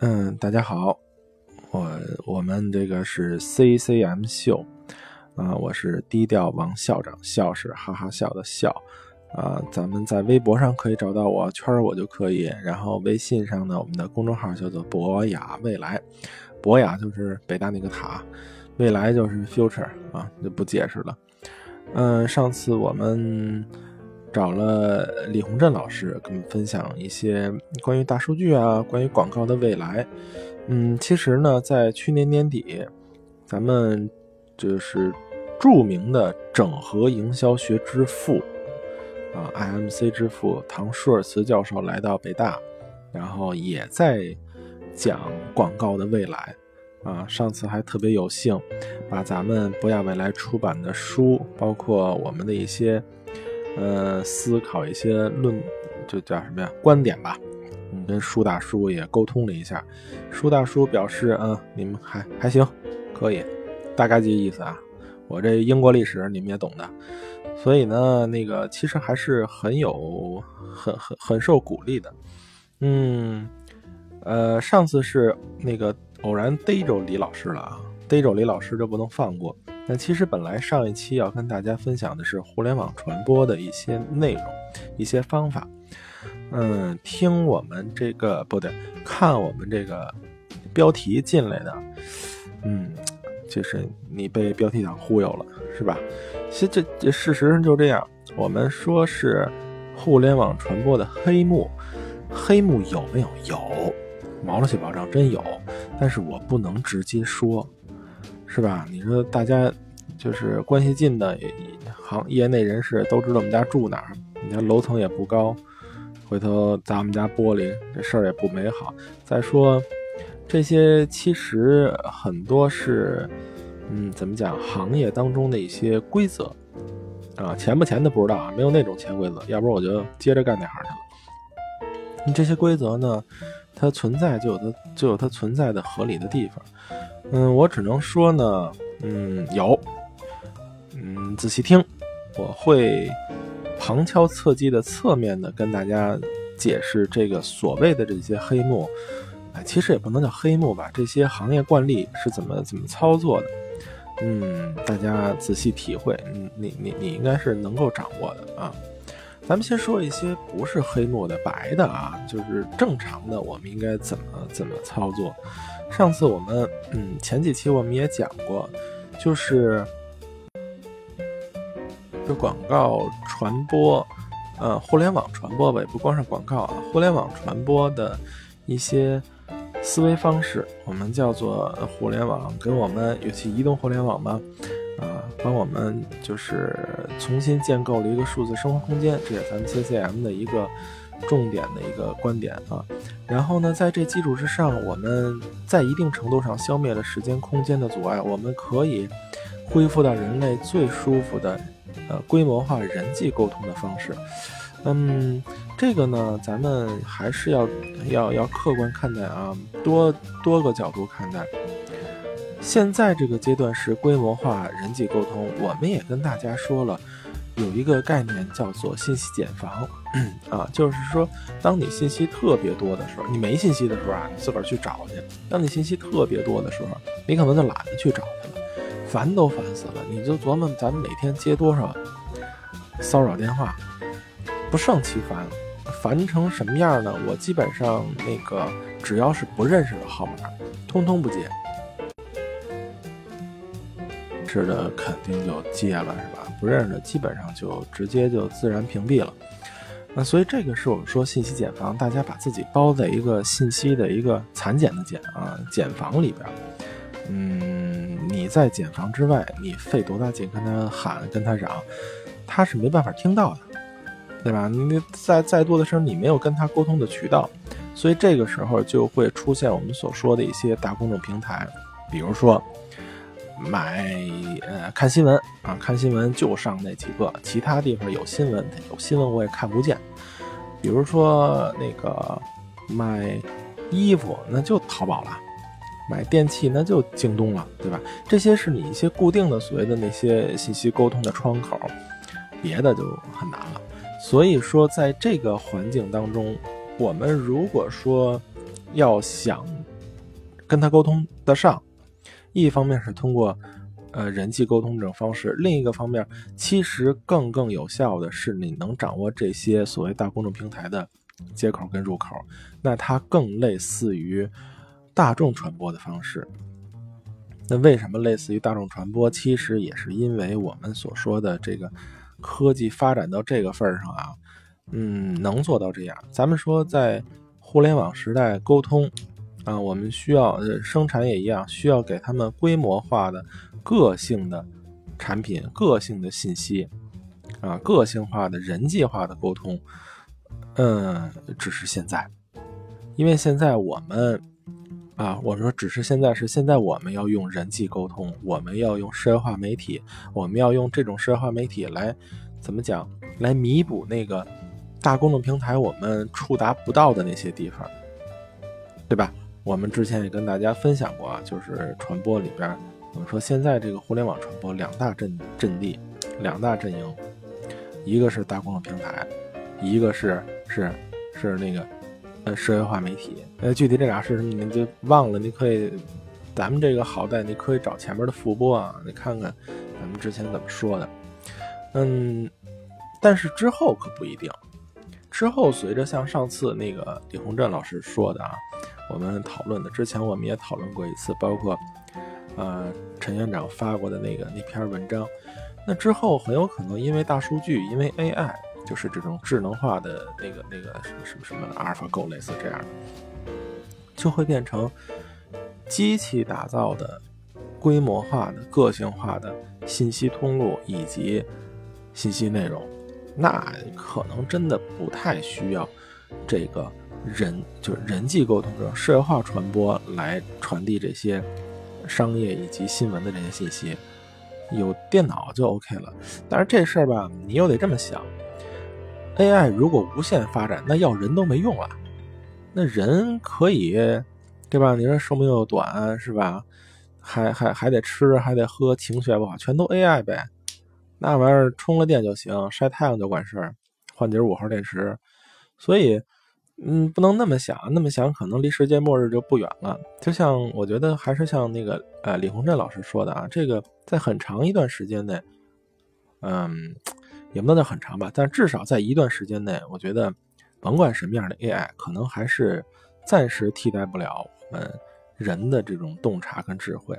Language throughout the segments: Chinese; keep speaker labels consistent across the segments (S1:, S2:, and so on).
S1: 嗯，大家好，我我们这个是 CCM 秀啊，我是低调王校长，笑是哈哈笑的笑啊。咱们在微博上可以找到我，圈我就可以。然后微信上呢，我们的公众号叫做博雅未来，博雅就是北大那个塔，未来就是 future 啊，就不解释了。嗯，上次我们。找了李洪振老师跟我们分享一些关于大数据啊，关于广告的未来。嗯，其实呢，在去年年底，咱们就是著名的整合营销学之父啊，IMC 之父唐舒尔茨教授来到北大，然后也在讲广告的未来啊。上次还特别有幸把咱们博雅未来出版的书，包括我们的一些。呃，思考一些论，就叫什么呀？观点吧。嗯，跟舒大叔也沟通了一下，舒大叔表示，嗯，你们还还行，可以，大概这意思啊。我这英国历史你们也懂的，所以呢，那个其实还是很有，很很很受鼓励的。嗯，呃，上次是那个偶然逮着李老师了啊，逮着李老师就不能放过。那其实本来上一期要跟大家分享的是互联网传播的一些内容、一些方法。嗯，听我们这个不对，看我们这个标题进来的，嗯，就是你被标题党忽悠了，是吧？其实这这事实上就这样。我们说是互联网传播的黑幕，黑幕有没有？有，毛了去保障真有，但是我不能直接说。是吧？你说大家就是关系近的行业内人士都知道我们家住哪儿，你看楼层也不高，回头砸我们家玻璃，这事儿也不美好。再说这些其实很多是，嗯，怎么讲？行业当中的一些规则啊，钱不钱的不知道啊，没有那种潜规则，要不然我就接着干那行去了。你这些规则呢，它存在就有它就有它存在的合理的地方。嗯，我只能说呢，嗯，有，嗯，仔细听，我会旁敲侧击的侧面的跟大家解释这个所谓的这些黑幕，哎，其实也不能叫黑幕吧，这些行业惯例是怎么怎么操作的，嗯，大家仔细体会，嗯，你你你应该是能够掌握的啊。咱们先说一些不是黑幕的白的啊，就是正常的，我们应该怎么怎么操作。上次我们嗯前几期我们也讲过，就是就广告传播，呃，互联网传播吧，也不光是广告啊，互联网传播的一些思维方式，我们叫做互联网，跟我们尤其移动互联网嘛，啊，帮我们就是重新建构了一个数字生活空间，这也是咱们 CCM 的一个。重点的一个观点啊，然后呢，在这基础之上，我们在一定程度上消灭了时间空间的阻碍，我们可以恢复到人类最舒服的呃规模化人际沟通的方式。嗯，这个呢，咱们还是要要要客观看待啊，多多个角度看待。现在这个阶段是规模化人际沟通，我们也跟大家说了。有一个概念叫做信息茧房，啊，就是说，当你信息特别多的时候，你没信息的时候啊，你自个儿去找去；当你信息特别多的时候，你可能就懒得去找去了，烦都烦死了。你就琢磨，咱们每天接多少骚扰电话，不胜其烦，烦成什么样呢？我基本上那个只要是不认识的号码，通通不接。是的，肯定就接了，是吧？不认识的，基本上就直接就自然屏蔽了。那所以这个是我们说信息茧房，大家把自己包在一个信息的一个蚕茧的茧啊茧房里边。嗯，你在茧房之外，你费多大劲跟他喊跟他嚷，他是没办法听到的，对吧？你再再多的声，你没有跟他沟通的渠道，所以这个时候就会出现我们所说的一些大公众平台，比如说。买呃看新闻啊，看新闻就上那几个，其他地方有新闻有新闻我也看不见。比如说那个卖衣服那就淘宝了，买电器那就京东了，对吧？这些是你一些固定的所谓的那些信息沟通的窗口，别的就很难了。所以说，在这个环境当中，我们如果说要想跟他沟通得上，一方面是通过呃人际沟通这种方式，另一个方面，其实更更有效的是你能掌握这些所谓大公众平台的接口跟入口，那它更类似于大众传播的方式。那为什么类似于大众传播？其实也是因为我们所说的这个科技发展到这个份儿上啊，嗯，能做到这样。咱们说在互联网时代沟通啊，我们需要生产也一样，需要给他们规模化的、个性的产品、个性的信息啊、个性化的人际化的沟通。嗯，只是现在，因为现在我们。啊，我说只是现在是现在，我们要用人际沟通，我们要用社会化媒体，我们要用这种社会化媒体来怎么讲，来弥补那个大公众平台我们触达不到的那些地方，对吧？我们之前也跟大家分享过啊，就是传播里边，我们说现在这个互联网传播两大阵阵地，两大阵营，一个是大公众平台，一个是是是那个。呃，社会化媒体，呃，具体这俩是什么你就忘了。你可以，咱们这个好歹你可以找前面的复播啊，你看看咱们之前怎么说的。嗯，但是之后可不一定。之后随着像上次那个李洪振老师说的啊，我们讨论的，之前我们也讨论过一次，包括呃陈院长发过的那个那篇文章。那之后很有可能因为大数据，因为 AI。就是这种智能化的那个那个什么什么什么阿尔法狗类似这样的，就会变成机器打造的规模化的个性化的信息通路以及信息内容，那可能真的不太需要这个人就是人际沟通这种社会化传播来传递这些商业以及新闻的这些信息，有电脑就 OK 了。但是这事儿吧，你又得这么想。AI 如果无限发展，那要人都没用了。那人可以，对吧？你说寿命又短，是吧？还还还得吃，还得喝，情绪也不好，全都 AI 呗。那玩意儿充了电就行，晒太阳就管事儿，换底五号电池。所以，嗯，不能那么想，那么想可能离世界末日就不远了。就像我觉得还是像那个呃李洪振老师说的啊，这个在很长一段时间内，嗯。也不能叫很长吧，但至少在一段时间内，我觉得，甭管什么样的 AI，可能还是暂时替代不了我们人的这种洞察跟智慧。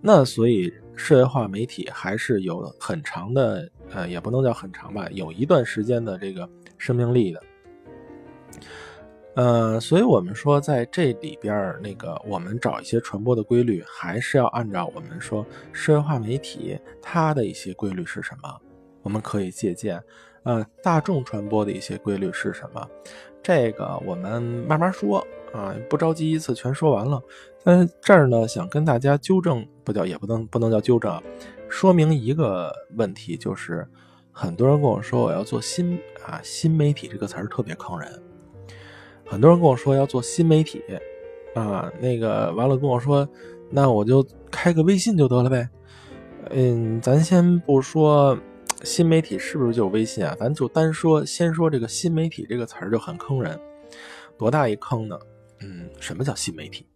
S1: 那所以，社会化媒体还是有很长的，呃，也不能叫很长吧，有一段时间的这个生命力的。呃，所以我们说，在这里边那个我们找一些传播的规律，还是要按照我们说社会化媒体它的一些规律是什么。我们可以借鉴，呃，大众传播的一些规律是什么？这个我们慢慢说啊，不着急一次全说完了。但是这儿呢，想跟大家纠正，不叫也不能不能叫纠正，说明一个问题，就是很多人跟我说我要做新啊新媒体这个词儿特别坑人，很多人跟我说要做新媒体啊，那个完了跟我说，那我就开个微信就得了呗。嗯，咱先不说。新媒体是不是就微信啊？咱就单说，先说这个新媒体这个词儿就很坑人，多大一坑呢？嗯，什么叫新媒体？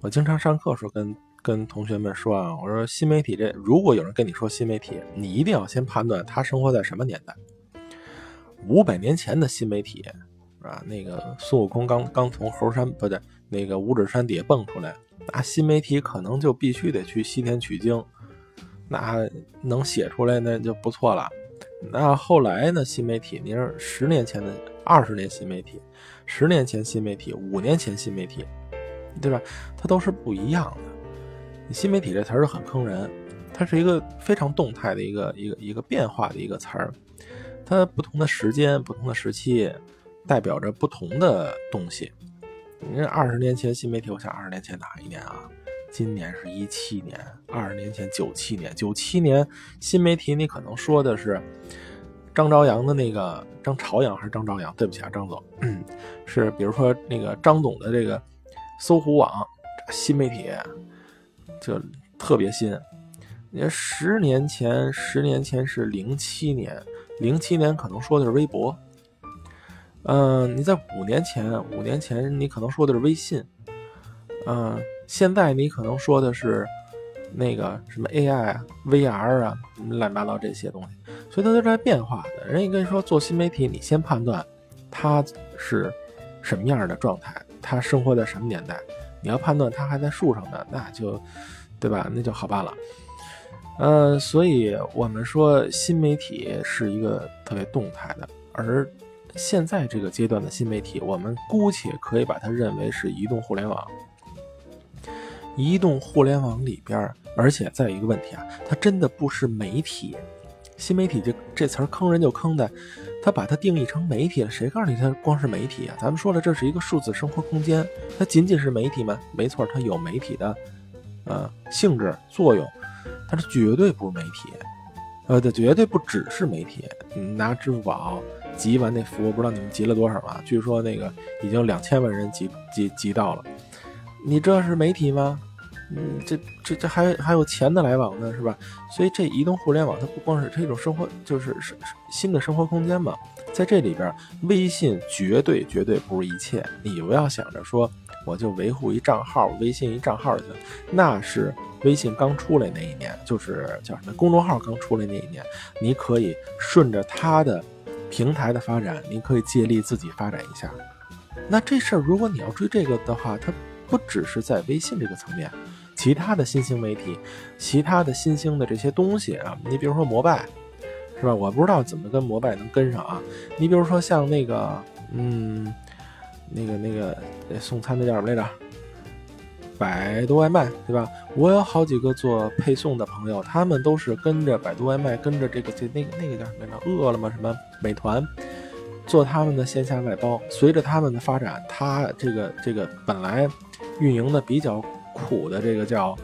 S1: 我经常上课时候跟跟同学们说啊，我说新媒体这，如果有人跟你说新媒体，你一定要先判断他生活在什么年代。五百年前的新媒体，是吧？那个孙悟空刚刚从猴山不对，那个五指山底下蹦出来，那新媒体可能就必须得去西天取经。那能写出来那就不错了。那后来呢？新媒体，你说十年前的、二十年新媒体，十年前新媒体，五年前新媒体，对吧？它都是不一样的。新媒体这词儿很坑人，它是一个非常动态的一个一个一个变化的一个词儿。它不同的时间、不同的时期，代表着不同的东西。你这二十年前新媒体，我想二十年前哪一年啊？今年是一七年，二十年前九七年，九七年新媒体你可能说的是张朝阳的那个张朝阳还是张朝阳？对不起啊，张总，是比如说那个张总的这个搜狐网新媒体就特别新。你看十年前，十年前是零七年，零七年可能说的是微博，嗯，你在五年前，五年前你可能说的是微信，嗯，现在你可能说的是那个什么 AI 啊、VR 啊、乱七八糟这些东西，所以它都在变化的。人家跟你说做新媒体，你先判断它是什么样的状态，它生活在什么年代。你要判断它还在树上呢，那就，对吧？那就好办了。呃，所以我们说新媒体是一个特别动态的，而现在这个阶段的新媒体，我们姑且可以把它认为是移动互联网。移动互联网里边，而且再有一个问题啊，它真的不是媒体。新媒体这这词儿坑人就坑的，他把它定义成媒体了，谁告诉你它光是媒体啊？咱们说了，这是一个数字生活空间，它仅仅是媒体吗？没错，它有媒体的呃性质作用。但是绝对不是媒体，呃，它绝对不只是媒体。你拿支付宝集完那服务，不知道你们集了多少啊？据说那个已经两千万人集集集到了。你这是媒体吗？嗯，这这这还还有钱的来往呢，是吧？所以这移动互联网它不光是这种生活，就是是新的生活空间嘛。在这里边，微信绝对绝对不是一切。你不要想着说我就维护一账号，微信一账号就那是。微信刚出来那一年，就是叫什么公众号刚出来那一年，你可以顺着它的平台的发展，你可以借力自己发展一下。那这事儿，如果你要追这个的话，它不只是在微信这个层面，其他的新兴媒体，其他的新兴的这些东西啊，你比如说摩拜，是吧？我不知道怎么跟摩拜能跟上啊。你比如说像那个，嗯，那个那个送餐的叫什么来着？百度外卖，对吧？我有好几个做配送的朋友，他们都是跟着百度外卖，跟着这个这那个那个叫什么来着？饿了么什么美团，做他们的线下外包。随着他们的发展，他这个这个本来运营的比较苦的这个叫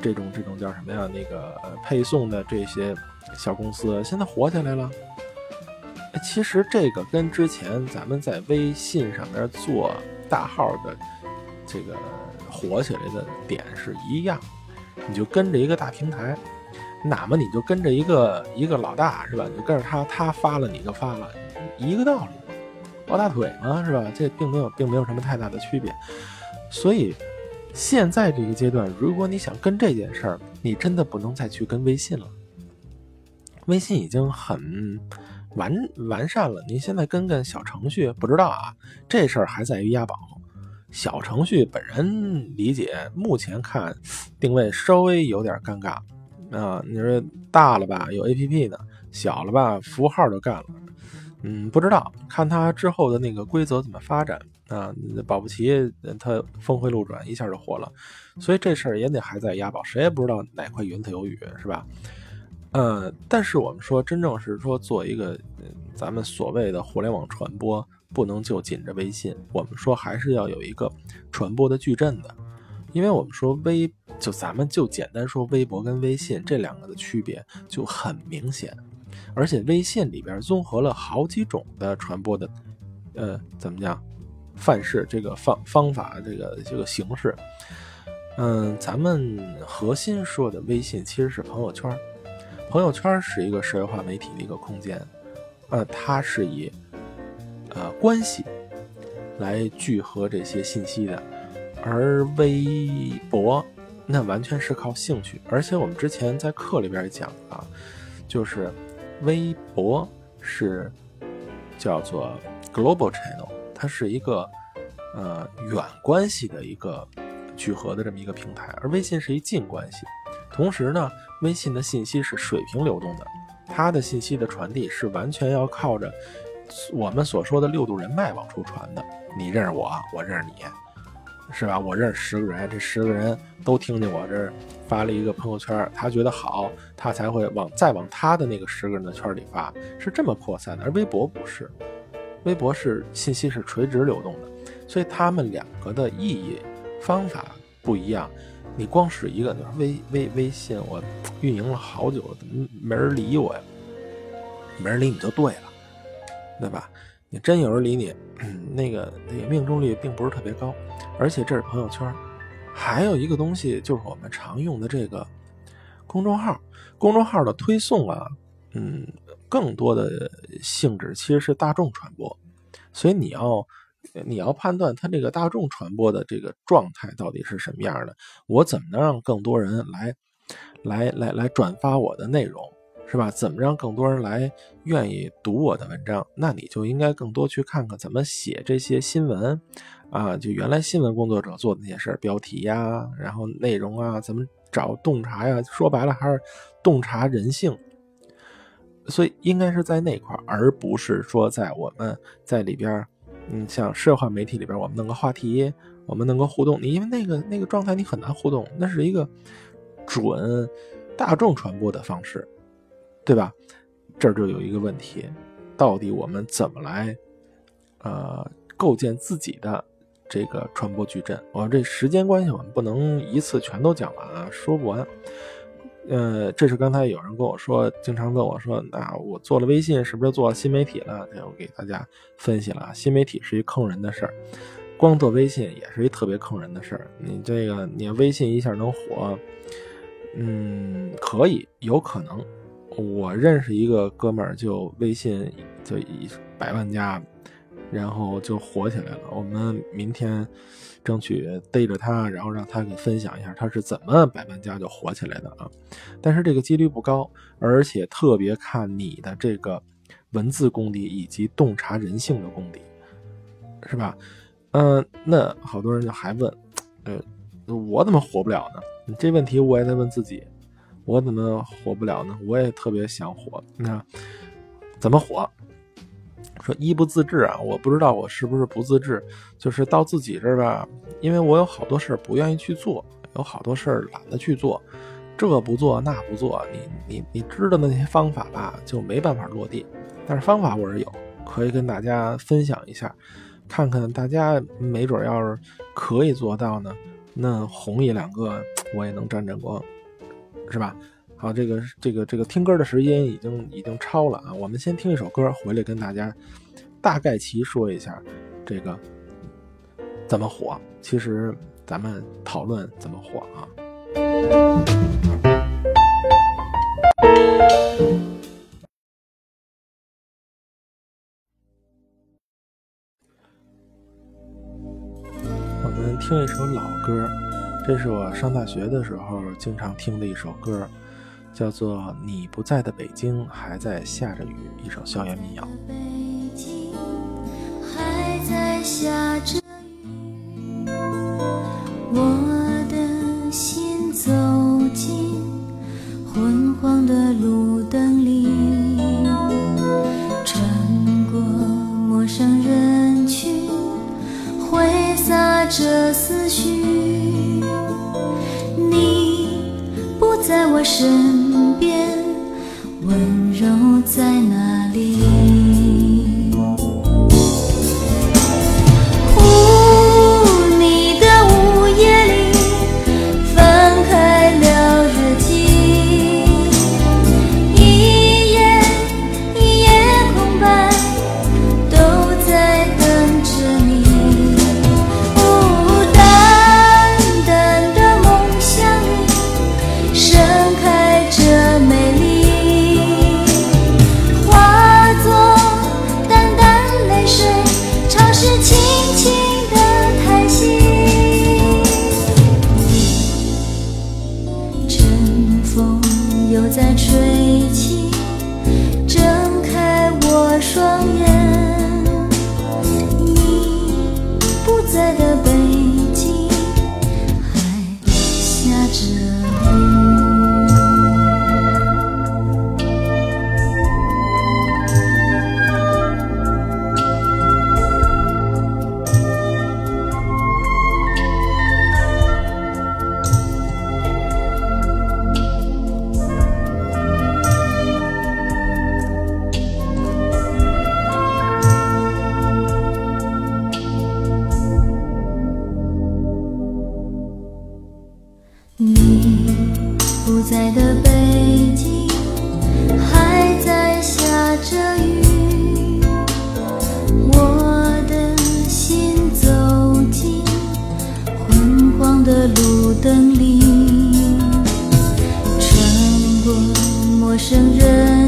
S1: 这种这种叫什么呀？那个配送的这些小公司，现在火起来了。其实这个跟之前咱们在微信上面做大号的这个。火起来的点是一样，你就跟着一个大平台，哪么你就跟着一个一个老大是吧？你就跟着他，他发了你就发了，一个道理，抱大腿嘛是吧？这并没有并没有什么太大的区别。所以现在这个阶段，如果你想跟这件事儿，你真的不能再去跟微信了。微信已经很完完善了，你现在跟跟小程序，不知道啊，这事儿还在于押宝。小程序本人理解，目前看定位稍微有点尴尬啊。你说大了吧，有 APP 呢；小了吧，服务号都干了。嗯，不知道看它之后的那个规则怎么发展啊。保不齐它峰回路转，一下就火了。所以这事儿也得还在押宝，谁也不知道哪块云彩有雨，是吧？呃，但是我们说，真正是说做一个咱们所谓的互联网传播。不能就紧着微信，我们说还是要有一个传播的矩阵的，因为我们说微就咱们就简单说微博跟微信这两个的区别就很明显，而且微信里边综合了好几种的传播的，呃，怎么讲，范式这个方方法这个这个形式，嗯，咱们核心说的微信其实是朋友圈，朋友圈是一个社会化媒体的一个空间，呃，它是以。呃，关系来聚合这些信息的，而微博那完全是靠兴趣。而且我们之前在课里边讲啊，就是微博是叫做 global channel，它是一个呃远关系的一个聚合的这么一个平台，而微信是一近关系。同时呢，微信的信息是水平流动的，它的信息的传递是完全要靠着。我们所说的六度人脉往出传的，你认识我，我认识你，是吧？我认识十个人，这十个人都听见我这儿发了一个朋友圈，他觉得好，他才会往再往他的那个十个人的圈里发，是这么扩散的。而微博不是，微博是信息是垂直流动的，所以他们两个的意义方法不一样。你光使一个，你说微微微信，我运营了好久，怎么没人理我呀？没人理你就对了。对吧？你真有人理你，那个那个命中率并不是特别高，而且这是朋友圈。还有一个东西就是我们常用的这个公众号，公众号的推送啊，嗯，更多的性质其实是大众传播，所以你要你要判断它这个大众传播的这个状态到底是什么样的。我怎么能让更多人来来来来转发我的内容，是吧？怎么让更多人来愿意读我的文章？那你就应该更多去看看怎么写这些新闻啊，就原来新闻工作者做的那些事儿，标题呀，然后内容啊，怎么找洞察呀？说白了还是洞察人性。所以应该是在那块，而不是说在我们在里边，嗯，像社会媒体里边，我们弄个话题，我们能够互动。你因为那个那个状态，你很难互动，那是一个准大众传播的方式，对吧？这儿就有一个问题，到底我们怎么来，呃，构建自己的这个传播矩阵？我这时间关系，我们不能一次全都讲完啊，说不完。呃，这是刚才有人跟我说，经常问我说，那我做了微信，是不是做新媒体了？我给大家分析了，新媒体是一坑人的事儿，光做微信也是一特别坑人的事儿。你这个，你微信一下能火，嗯，可以，有可能。我认识一个哥们儿，就微信就一百万加，然后就火起来了。我们明天。争取逮着他，然后让他给分享一下他是怎么百万加就火起来的啊！但是这个几率不高，而且特别看你的这个文字功底以及洞察人性的功底，是吧？嗯，那好多人就还问，呃，我怎么火不了呢？这问题我也在问自己，我怎么火不了呢？我也特别想火，那怎么火？说一不自制啊，我不知道我是不是不自制，就是到自己这儿吧，因为我有好多事儿不愿意去做，有好多事儿懒得去做，这不做那不做，你你你知道的那些方法吧，就没办法落地。但是方法我是有，可以跟大家分享一下，看看大家没准要是可以做到呢，那红一两个我也能沾沾光，是吧？好，这个这个这个听歌的时间已经已经超了啊！我们先听一首歌，回来跟大家大概齐说一下这个怎么火。其实咱们讨论怎么火啊。我们听一首老歌，这是我上大学的时候经常听的一首歌。叫做《你不在的北京还在下着雨》，一首校园民谣。
S2: 北京还在下着雨，我等你穿过陌生人。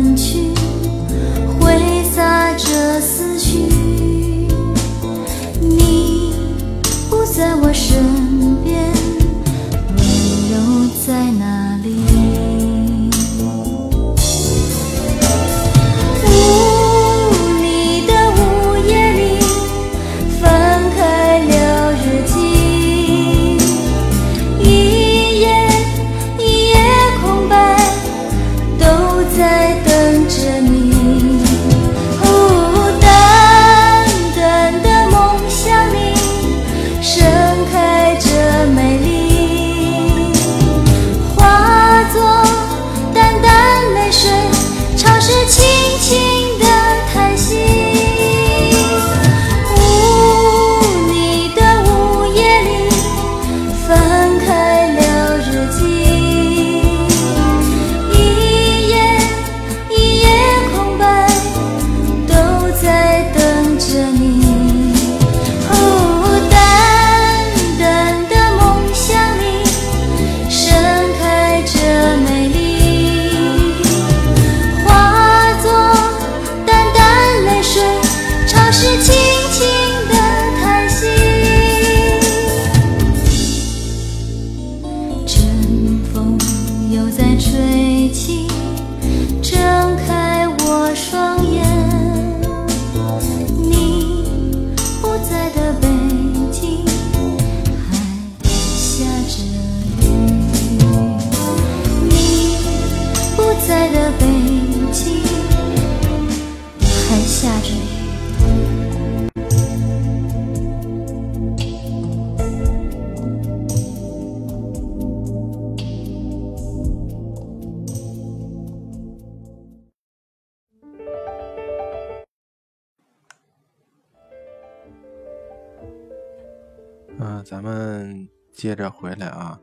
S1: 咱们接着回来啊。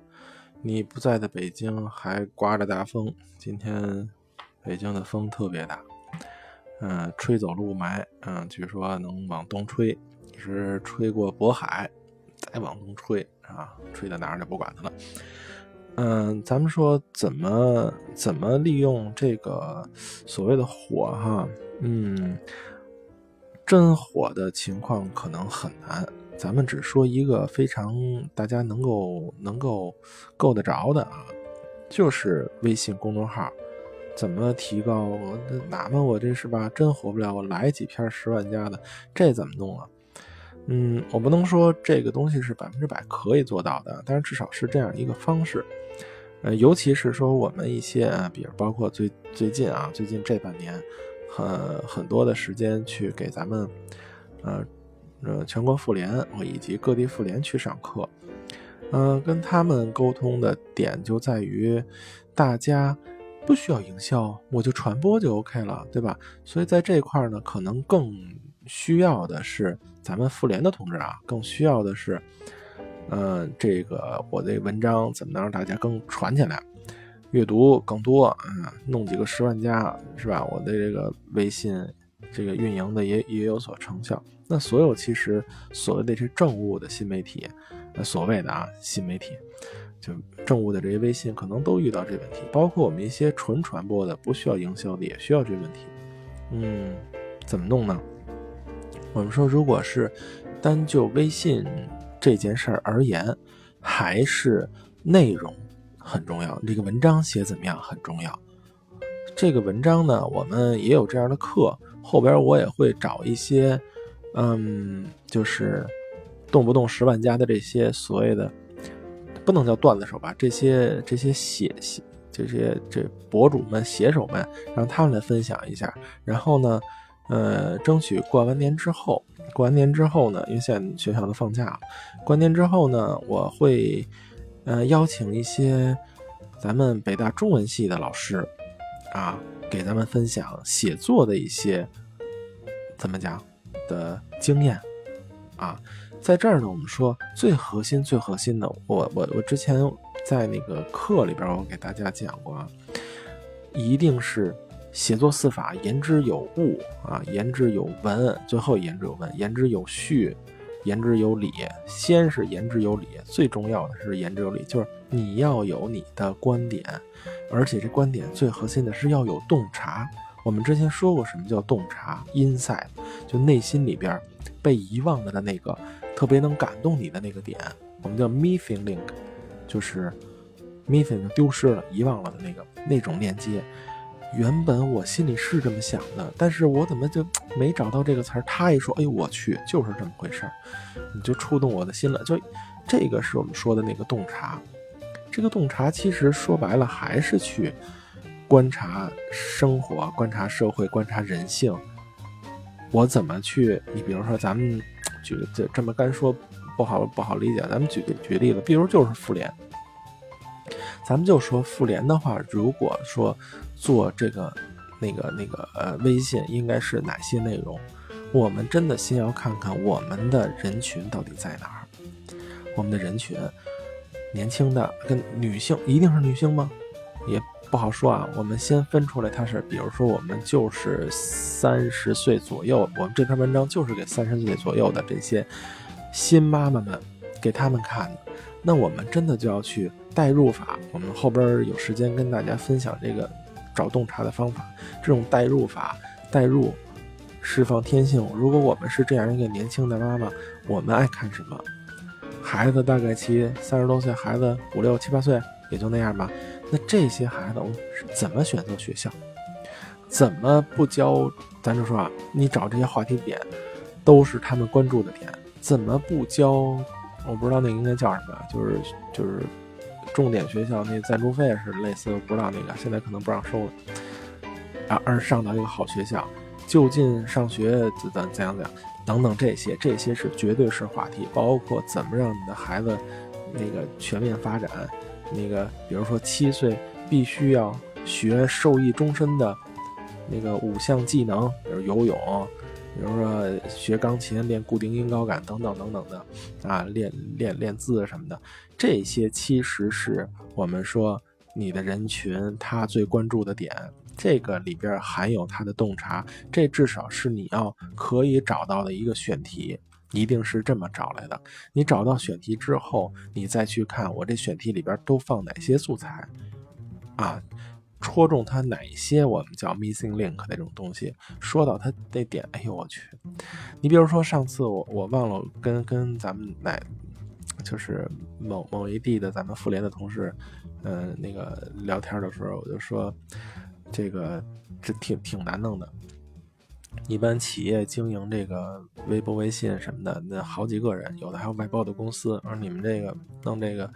S1: 你不在的北京还刮着大风，今天北京的风特别大，嗯，吹走了雾霾，嗯，据说能往东吹，是吹过渤海，再往东吹啊，吹到哪儿就不管它了。嗯，咱们说怎么怎么利用这个所谓的火哈，嗯，真火的情况可能很难。咱们只说一个非常大家能够能够够得着的啊，就是微信公众号，怎么提高？哪怕我这是吧，真火不了，我来几篇十万加的，这怎么弄啊？嗯，我不能说这个东西是百分之百可以做到的，但是至少是这样一个方式。呃，尤其是说我们一些，比如包括最最近啊，最近这半年，很很多的时间去给咱们，呃。呃，全国妇联以及各地妇联去上课，嗯，跟他们沟通的点就在于，大家不需要营销，我就传播就 OK 了，对吧？所以在这块呢，可能更需要的是咱们妇联的同志啊，更需要的是，嗯，这个我的文章怎么能让大家更传起来，阅读更多啊，弄几个十万加是吧？我的这个微信这个运营的也也有所成效。那所有其实所谓的这政务的新媒体，呃，所谓的啊新媒体，就政务的这些微信，可能都遇到这问题。包括我们一些纯传播的，不需要营销的，也需要这问题。嗯，怎么弄呢？我们说，如果是单就微信这件事儿而言，还是内容很重要。这个文章写怎么样很重要。这个文章呢，我们也有这样的课，后边我也会找一些。嗯，就是动不动十万加的这些所谓的，不能叫段子手吧？这些这些写写这些这博主们、写手们，让他们来分享一下。然后呢，呃，争取过完年之后，过完年之后呢，因为现在学校都放假了，过完年之后呢，我会呃邀请一些咱们北大中文系的老师啊，给咱们分享写作的一些怎么讲。的经验啊，在这儿呢，我们说最核心、最核心的，我我我之前在那个课里边，我给大家讲过啊，一定是写作四法：言之有物啊，言之有文，最后言之有文，言之有序，言之有理。先是言之有理，最重要的是言之有理，就是你要有你的观点，而且这观点最核心的是要有洞察。我们之前说过，什么叫洞察因塞就内心里边被遗忘了的那个特别能感动你的那个点，我们叫 missing link，就是 missing 丢失了、遗忘了的那个那种链接。原本我心里是这么想的，但是我怎么就没找到这个词儿？他一说，哎呦我去，就是这么回事儿，你就触动我的心了。就这个是我们说的那个洞察。这个洞察其实说白了还是去。观察生活，观察社会，观察人性。我怎么去？你比如说，咱们 举这这么干说不好不好理解。咱们举个举例子，比如就是妇联，咱们就说妇联的话，如果说做这个那个那个呃微信，应该是哪些内容？我们真的先要看看我们的人群到底在哪儿。我们的人群，年轻的跟女性，一定是女性吗？也。不好说啊，我们先分出来，它是，比如说我们就是三十岁左右，我们这篇文章就是给三十岁左右的这些新妈妈们给他们看的。那我们真的就要去代入法，我们后边有时间跟大家分享这个找洞察的方法。这种代入法，代入释放天性。如果我们是这样一个年轻的妈妈，我们爱看什么？孩子大概其三十多岁，孩子五六七八岁，也就那样吧。那这些孩子，我怎么选择学校？怎么不教？咱就说啊，你找这些话题点，都是他们关注的点。怎么不教？我不知道那个应该叫什么，就是就是重点学校那赞助费是类似，不知道那个现在可能不让收了。啊，而上到一个好学校，就近上学怎怎怎样怎样等等这些，这些是绝对是话题。包括怎么让你的孩子那个全面发展。那个，比如说七岁必须要学受益终身的那个五项技能，比如游泳、比如说学钢琴练固定音高感等等等等的啊，练练练字什么的，这些其实是我们说你的人群他最关注的点，这个里边含有他的洞察，这至少是你要可以找到的一个选题，一定是这么找来的。你找到选题之后，你再去看我这选题里边都放哪些素材啊。戳中他哪些我们叫 missing link 那种东西，说到他那点，哎呦我去！你比如说上次我我忘了跟跟咱们哪，就是某某一地的咱们妇联的同事，嗯，那个聊天的时候，我就说这个这挺挺难弄的。一般企业经营这个微博、微信什么的，那好几个人，有的还有外包的公司，而你们这个弄这个。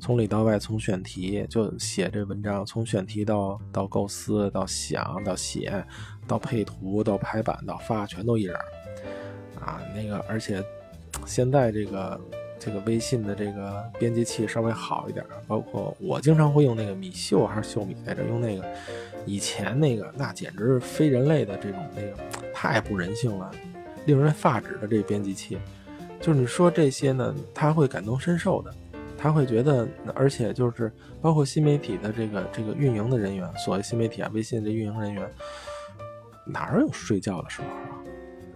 S1: 从里到外，从选题就写这文章，从选题到到构思，到想，到写，到配图，到排版，到发，全都一人啊。那个，而且现在这个这个微信的这个编辑器稍微好一点，包括我经常会用那个米秀还是秀米来着，用那个以前那个那简直是非人类的这种那个太不人性了，令人发指的这编辑器。就是你说这些呢，他会感同身受的。他会觉得，而且就是包括新媒体的这个这个运营的人员，所谓新媒体啊，微信的运营人员，哪有睡觉的时候啊？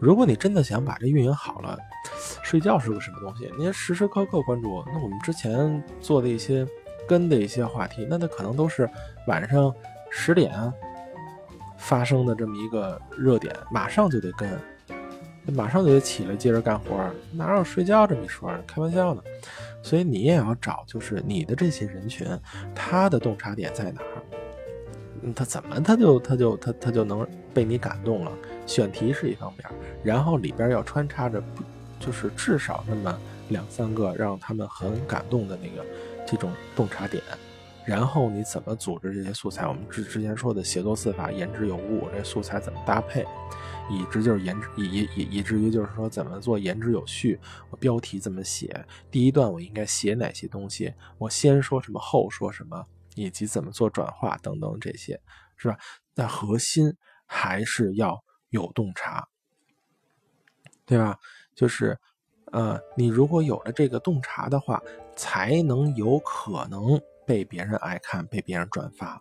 S1: 如果你真的想把这运营好了，睡觉是个什么东西？你时时刻刻关注，那我们之前做的一些跟的一些话题，那那可能都是晚上十点发生的这么一个热点，马上就得跟，马上就得起来接着干活，哪有睡觉这么一说？开玩笑呢。所以你也要找，就是你的这些人群，他的洞察点在哪儿？他怎么他就他就他他就能被你感动了？选题是一方面，然后里边要穿插着，就是至少那么两三个让他们很感动的那个这种洞察点。然后你怎么组织这些素材？我们之之前说的写作四法，言之有物，这素材怎么搭配？以至就是言之以以以以至于就是说怎么做言之有序，我标题怎么写，第一段我应该写哪些东西，我先说什么后说什么，以及怎么做转化等等这些，是吧？那核心还是要有洞察，对吧？就是呃，你如果有了这个洞察的话，才能有可能被别人爱看，被别人转发。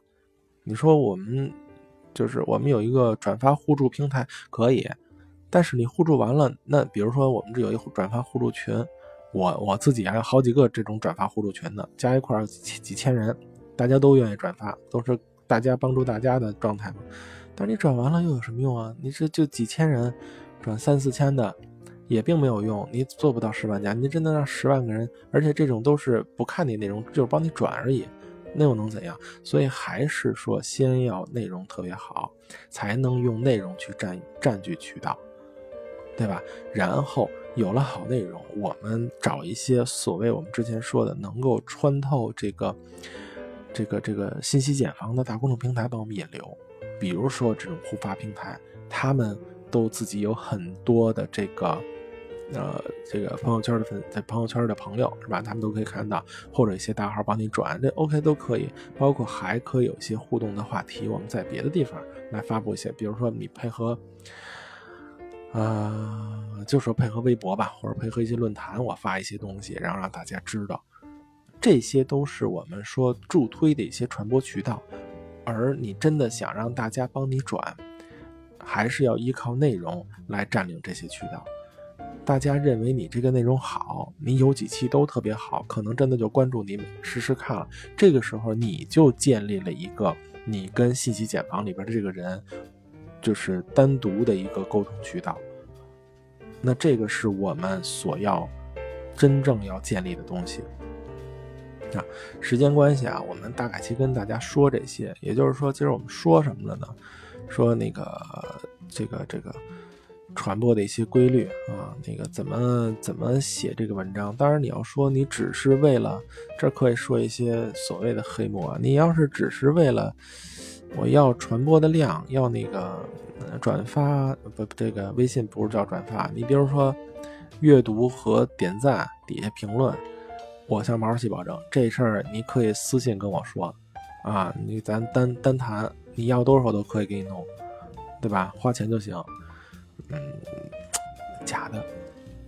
S1: 你说我们。就是我们有一个转发互助平台可以，但是你互助完了，那比如说我们这有一转发互助群，我我自己还有好几个这种转发互助群的，加一块几几千人，大家都愿意转发，都是大家帮助大家的状态嘛。但是你转完了又有什么用啊？你这就几千人转三四千的，也并没有用，你做不到十万加，你真的让十万个人，而且这种都是不看你内容，就是帮你转而已。那又能怎样？所以还是说，先要内容特别好，才能用内容去占占据渠道，对吧？然后有了好内容，我们找一些所谓我们之前说的能够穿透这个、这个、这个信息茧房的大公众平台帮我们引流，比如说这种互发平台，他们都自己有很多的这个。呃，这个朋友圈的粉，在朋友圈的朋友是吧？他们都可以看到，或者一些大号帮你转，这 OK 都可以。包括还可以有一些互动的话题，我们在别的地方来发布一些，比如说你配合，呃，就说配合微博吧，或者配合一些论坛，我发一些东西，然后让大家知道，这些都是我们说助推的一些传播渠道。而你真的想让大家帮你转，还是要依靠内容来占领这些渠道。大家认为你这个内容好，你有几期都特别好，可能真的就关注你，试试看了。这个时候你就建立了一个你跟信息茧房里边的这个人，就是单独的一个沟通渠道。那这个是我们所要真正要建立的东西。啊，时间关系啊，我们大概其跟大家说这些。也就是说，今儿我们说什么了呢？说那个这个这个。传播的一些规律啊，那个怎么怎么写这个文章？当然，你要说你只是为了，这可以说一些所谓的黑幕啊。你要是只是为了我要传播的量，要那个转发不，这个微信不是叫转发。你比如说阅读和点赞底下评论，我向毛主席保证，这事儿你可以私信跟我说啊，你咱单单谈，你要多少都可以给你弄，对吧？花钱就行。嗯，假的。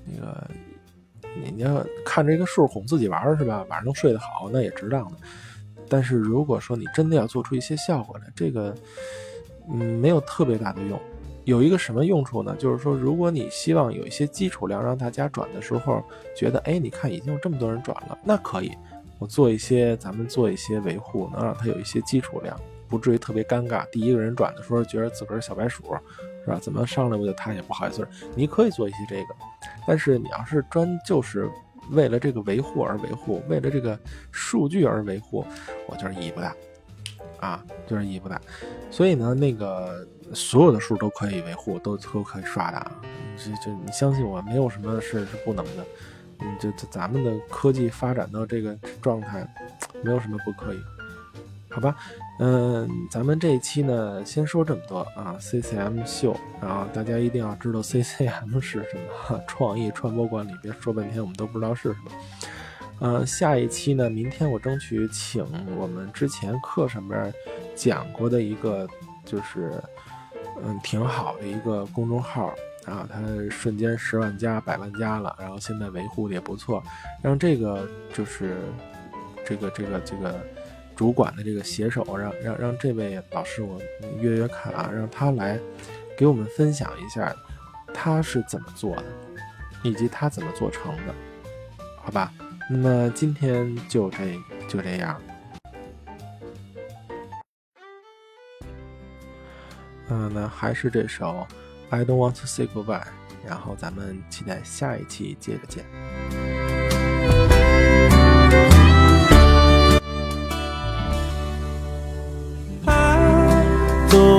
S1: 那个，你要看这个数哄自己玩是吧？晚上能睡得好，那也值当的。但是如果说你真的要做出一些效果来，这个，嗯，没有特别大的用。有一个什么用处呢？就是说，如果你希望有一些基础量，让大家转的时候觉得，哎，你看已经有这么多人转了，那可以，我做一些，咱们做一些维护，能让它有一些基础量，不至于特别尴尬。第一个人转的时候觉得自个儿小白鼠，是吧？怎么上来我就他也不好意思。你可以做一些这个，但是你要是专就是为了这个维护而维护，为了这个数据而维护，我觉得意义不大，啊，就是意义不大。所以呢，那个。所有的数都可以维护，都都可以刷的啊！这这，你相信我，没有什么事是不能的。嗯，就咱们的科技发展到这个状态，没有什么不可以，好吧？嗯，咱们这一期呢，先说这么多啊。CCM 秀，然后大家一定要知道 CCM 是什么，创意传播管理，别说半天我们都不知道是什么。嗯，下一期呢，明天我争取请我们之前课上边讲过的一个，就是。嗯，挺好的一个公众号啊，它瞬间十万加、百万加了，然后现在维护的也不错。让这个就是这个这个这个主管的这个写手，让让让这位老师我约约看啊，让他来给我们分享一下他是怎么做的，以及他怎么做成的，好吧？那么今天就这就这样。嗯，那还是这首《I Don't Want to Say Goodbye》，然后咱们期待下一期接着见。tanto